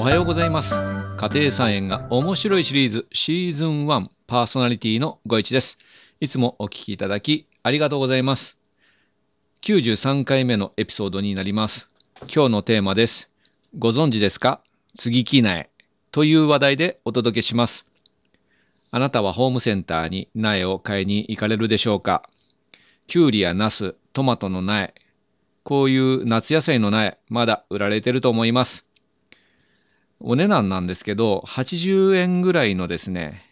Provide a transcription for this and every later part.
おはようございます。家庭菜園が面白いシリーズシーズン1パーソナリティのご一です。いつもお聞きいただきありがとうございます。93回目のエピソードになります。今日のテーマです。ご存知ですか？接ぎ木苗。という話題でお届けします。あなたはホームセンターに苗を買いに行かれるでしょうか？きゅうりやナス、トマトの苗、こういう夏野菜の苗、まだ売られてると思います。お値段なんですけど、80円ぐらいのですね、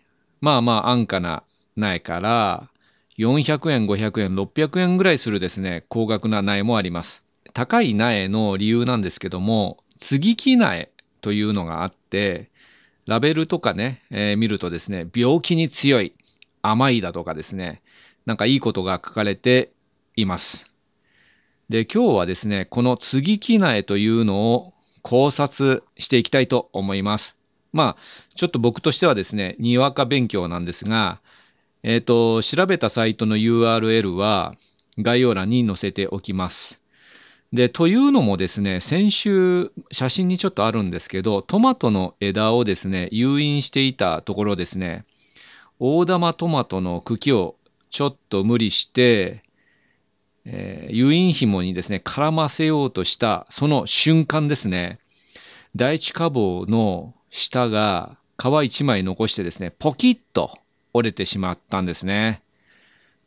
まあまあ安価な苗から、400円、500円、600円ぐらいするですね、高額な苗もあります。高い苗の理由なんですけども、接ぎ木苗というのがあって、ラベルとかね、えー、見るとですね、病気に強い、甘いだとかですね、なんかいいことが書かれています。で、今日はですね、この接ぎ木苗というのを考察していきたいと思います。まあ、ちょっと僕としてはですね、にわか勉強なんですが、えっ、ー、と、調べたサイトの URL は概要欄に載せておきます。で、というのもですね、先週写真にちょっとあるんですけど、トマトの枝をですね、誘引していたところですね、大玉トマトの茎をちょっと無理して、えー、誘引紐にですね、絡ませようとしたその瞬間ですね、第一花房の下が皮一枚残してですね、ポキッと折れてしまったんですね。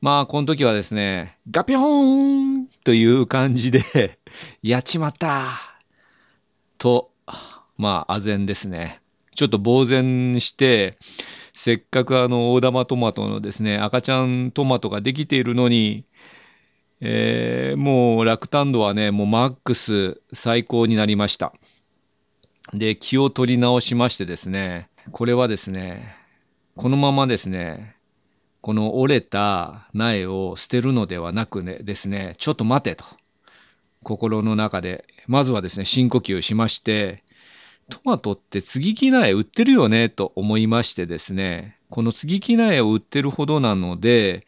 まあ、この時はですね、ガピョーンという感じでやっちまったと、まあ、唖然ですね。ちょっと呆然して、せっかくあの、大玉トマトのですね、赤ちゃんトマトができているのに、えー、もう落胆度はね、もうマックス最高になりました。で、気を取り直しましてですね、これはですね、このままですね、この折れた苗を捨てるのではなくねですね、ちょっと待てと、心の中で、まずはですね、深呼吸しまして、トマトって接ぎ木苗売ってるよねと思いましてですね、この接ぎ木苗を売ってるほどなので、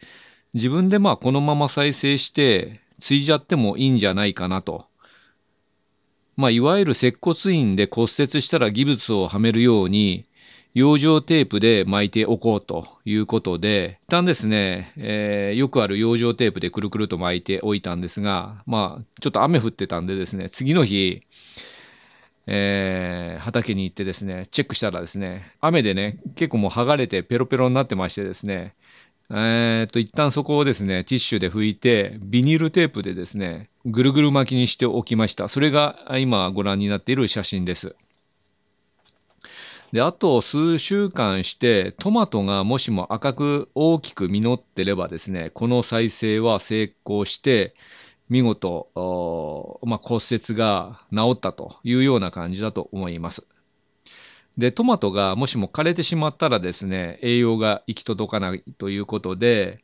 自分でまあこのまま再生して、継いじゃってもいいんじゃないかなと。まあ、いわゆる接骨院で骨折したらギブスをはめるように、養生テープで巻いておこうということで、一旦ですね、えー、よくある養生テープでくるくると巻いておいたんですが、まあ、ちょっと雨降ってたんでですね、次の日、えー、畑に行ってですね、チェックしたらですね、雨でね、結構もう剥がれてペロペロになってましてですね、えー、っと、一旦そこをですね、ティッシュで拭いて、ビニールテープでですね、ぐるぐる巻きにしておきました。それが今ご覧になっている写真です。で、あと数週間して、トマトがもしも赤く大きく実ってればですね、この再生は成功して、見事、まあ、骨折が治ったというような感じだと思います。で、トマトがもしも枯れてしまったらですね、栄養が行き届かないということで、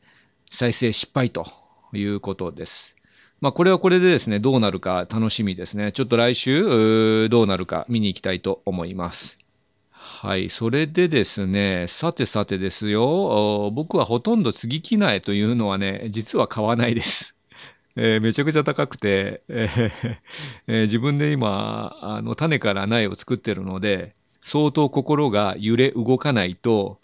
再生失敗ということです。まあ、これはこれでですね、どうなるか楽しみですね。ちょっと来週、どうなるか見に行きたいと思います。はい、それでですね、さてさてですよ、僕はほとんど継ぎ木苗というのはね、実は買わないです。えー、めちゃくちゃ高くて、えーえー、自分で今あの種から苗を作ってるので相当心が揺れ動かないと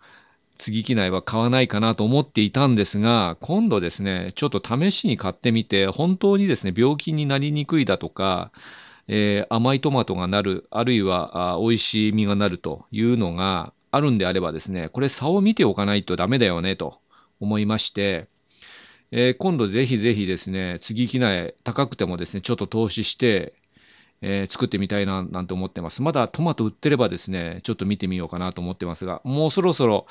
継ぎ木苗は買わないかなと思っていたんですが今度ですねちょっと試しに買ってみて本当にですね病気になりにくいだとかえー、甘いトマトがなる、あるいはあ美味しい実がなるというのがあるんであればですね、これ差を見ておかないとダメだよねと思いまして、えー、今度ぜひぜひですね、次木苗高くてもですね、ちょっと投資して、えー、作ってみたいななんて思ってます。まだトマト売ってればですね、ちょっと見てみようかなと思ってますが、もうそろそろ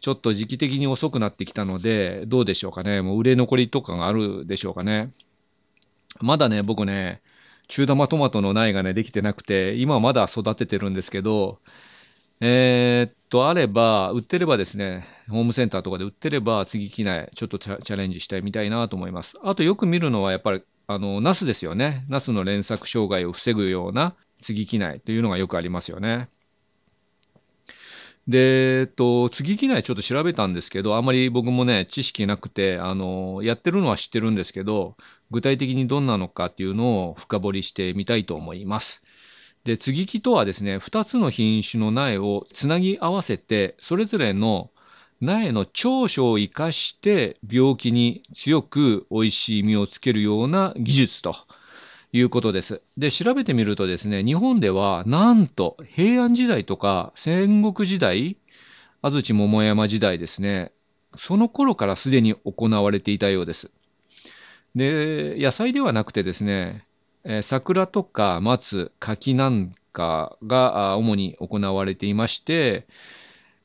ちょっと時期的に遅くなってきたので、どうでしょうかね。もう売れ残りとかがあるでしょうかね。まだね、僕ね、中玉トマトの苗がね、できてなくて、今はまだ育ててるんですけど、えー、っと、あれば、売ってればですね、ホームセンターとかで売ってれば、次木苗、ちょっとチャレンジしたいみたいなと思います。あとよく見るのは、やっぱり、あの、ナスですよね。ナスの連作障害を防ぐような次木苗というのがよくありますよね。で、えっと、次木苗ちょっと調べたんですけど、あまり僕もね、知識なくて、あの、やってるのは知ってるんですけど、具体的にどんなのかっていうのを深掘りしてみたいと思います。で、接ぎ木とはですね、2つの品種の苗をつなぎ合わせて、それぞれの苗の長所を生かして病気に強く美味しい実をつけるような技術ということです。で、調べてみるとですね、日本ではなんと平安時代とか戦国時代、安土桃山時代ですね、その頃からすでに行われていたようです。で、野菜ではなくてですね、え桜とか松、柿なんかが主に行われていまして、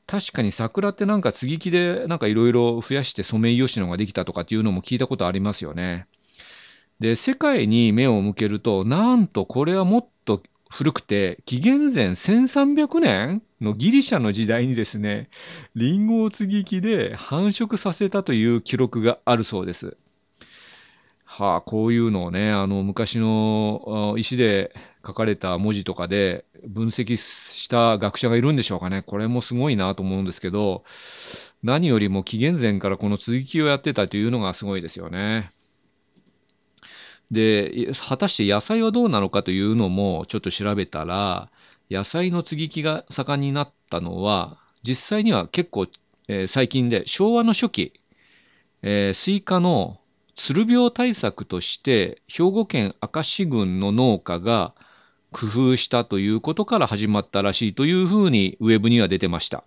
確かに桜ってなんか接ぎ木でなんかいろいろ増やしてソメイヨシノができたとかっていうのも聞いたことありますよね。で、世界に目を向けると、なんとこれはもっと古くて、紀元前1300年のギリシャの時代にですね、リンゴを接ぎ木で繁殖させたという記録があるそうです。はあ、こういうのをね、あの昔の石で書かれた文字とかで分析した学者がいるんでしょうかね。これもすごいなと思うんですけど、何よりも紀元前からこの続きをやってたというのがすごいですよね。で、果たして野菜はどうなのかというのもちょっと調べたら、野菜の接ぎ木が盛んになったのは、実際には結構、えー、最近で昭和の初期、えー、スイカのつる病対策として兵庫県明石郡の農家が工夫したということから始まったらしいというふうにウェブには出てました。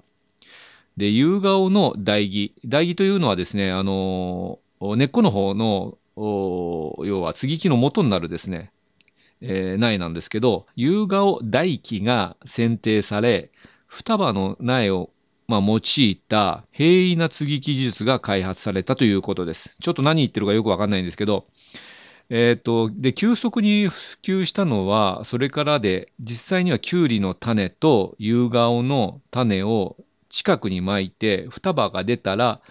で、夕顔の台木。台木というのはですね、あの、根っこの方の、要は接ぎ木の元になるですね、えー、苗なんですけど、夕顔台木が選定され、双葉の苗をまあ、用いた平易な接ぎ木技術が開発されたということです。ちょっと何言ってるかよくわかんないんですけど、え、ー、と、で、急速に普及したのは、それからで、実際にはキュウリの種と夕顔の種を近くに巻いて、双葉が出たら、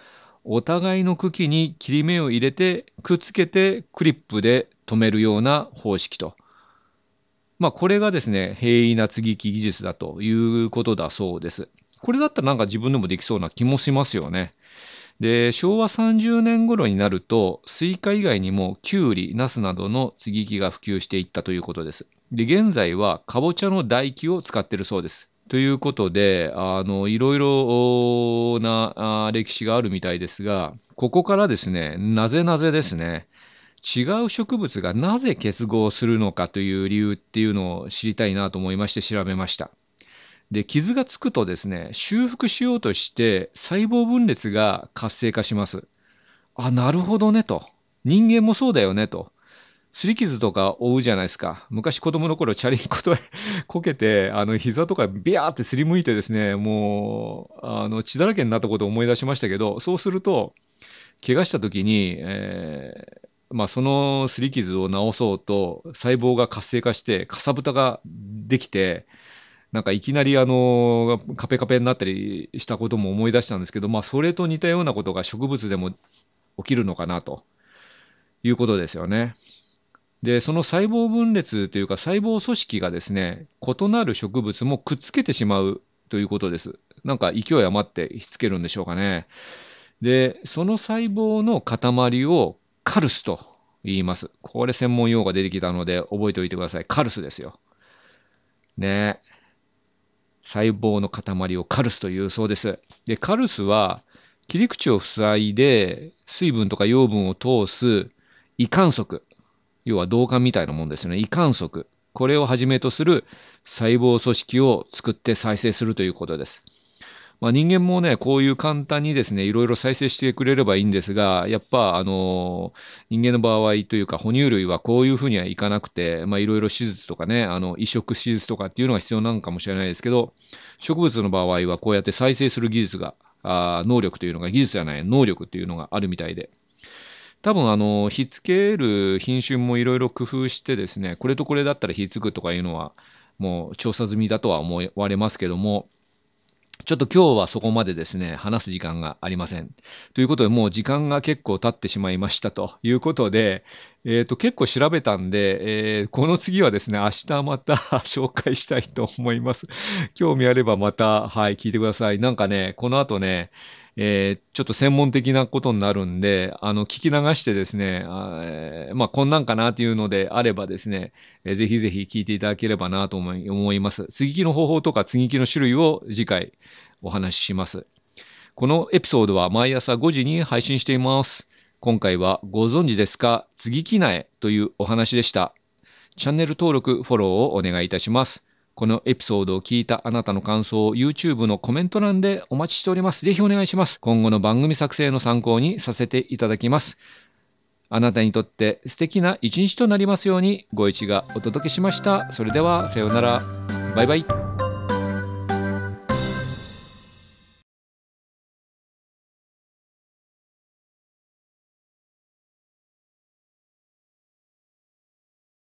お互いの茎に切り目を入れて、くっつけてクリップで留めるような方式と。まあ、これがですね、平易な接ぎ木技術だということだそうです。これだったらなんか自分でもできそうな気もしますよね。で、昭和30年頃になると、スイカ以外にもキュウリ、ナスなどの接ぎ木が普及していったということです。で、現在はかぼちゃの台木を使ってるそうです。ということで、あの、いろいろな歴史があるみたいですが、ここからですね、なぜなぜですね、違う植物がなぜ結合するのかという理由っていうのを知りたいなと思いまして調べました。で、傷がつくとですね、修復しようとして細胞分裂が活性化します。あ、なるほどねと。人間もそうだよねと。擦り傷とか負うじゃないですか。昔子供の頃チャリンコと こけて、あの膝とかビャーってすりむいてですね、もう、あの血だらけになったことを思い出しましたけど、そうすると、怪我した時に、えー、まあ、その擦り傷を治そうと細胞が活性化してかさぶたができてなんかいきなりあのカペカペになったりしたことも思い出したんですけど、まあ、それと似たようなことが植物でも起きるのかなということですよね。で、その細胞分裂というか細胞組織がですね、異なる植物もくっつけてしまうということです。なんか勢い余ってひっつけるんでしょうかね。で、その細胞の塊をカルスと言います。これ専門用語が出てきたので覚えておいてください。カルスですよ。ね細胞の塊をカルスというそうです。で、カルスは切り口を塞いで水分とか養分を通す胃管束。要は導管みたいなもんですね。胃管束。これをはじめとする細胞組織を作って再生するということです。まあ、人間もね、こういう簡単にですね、いろいろ再生してくれればいいんですが、やっぱ、あの、人間の場合というか、哺乳類はこういうふうにはいかなくて、まあ、いろいろ手術とかね、あの、移植手術とかっていうのが必要なのかもしれないですけど、植物の場合はこうやって再生する技術が、あ能力というのが、技術じゃない、能力っていうのがあるみたいで、多分あの、ひっつける品種もいろいろ工夫してですね、これとこれだったらひっつくとかいうのは、もう調査済みだとは思われますけども、ちょっと今日はそこまでですね、話す時間がありません。ということで、もう時間が結構経ってしまいましたということで、えっ、ー、と、結構調べたんで、えー、この次はですね、明日また 紹介したいと思います。興味あればまた、はい、聞いてください。なんかね、この後ね、えー、ちょっと専門的なことになるんで、あの、聞き流してですね、あえー、まあ、こんなんかなっていうのであればですね、えー、ぜひぜひ聞いていただければなと思い思います。接ぎ木の方法とか接ぎ木の種類を次回お話しします。このエピソードは毎朝5時に配信しています。今回はご存知ですか？接ぎ木苗というお話でした。チャンネル登録、フォローをお願いいたします。このエピソードを聞いたあなたの感想を YouTube のコメント欄でお待ちしております。ぜひお願いします。今後の番組作成の参考にさせていただきます。あなたにとって素敵な一日となりますようにご一がお届けしました。それではさようなら。バイバイ。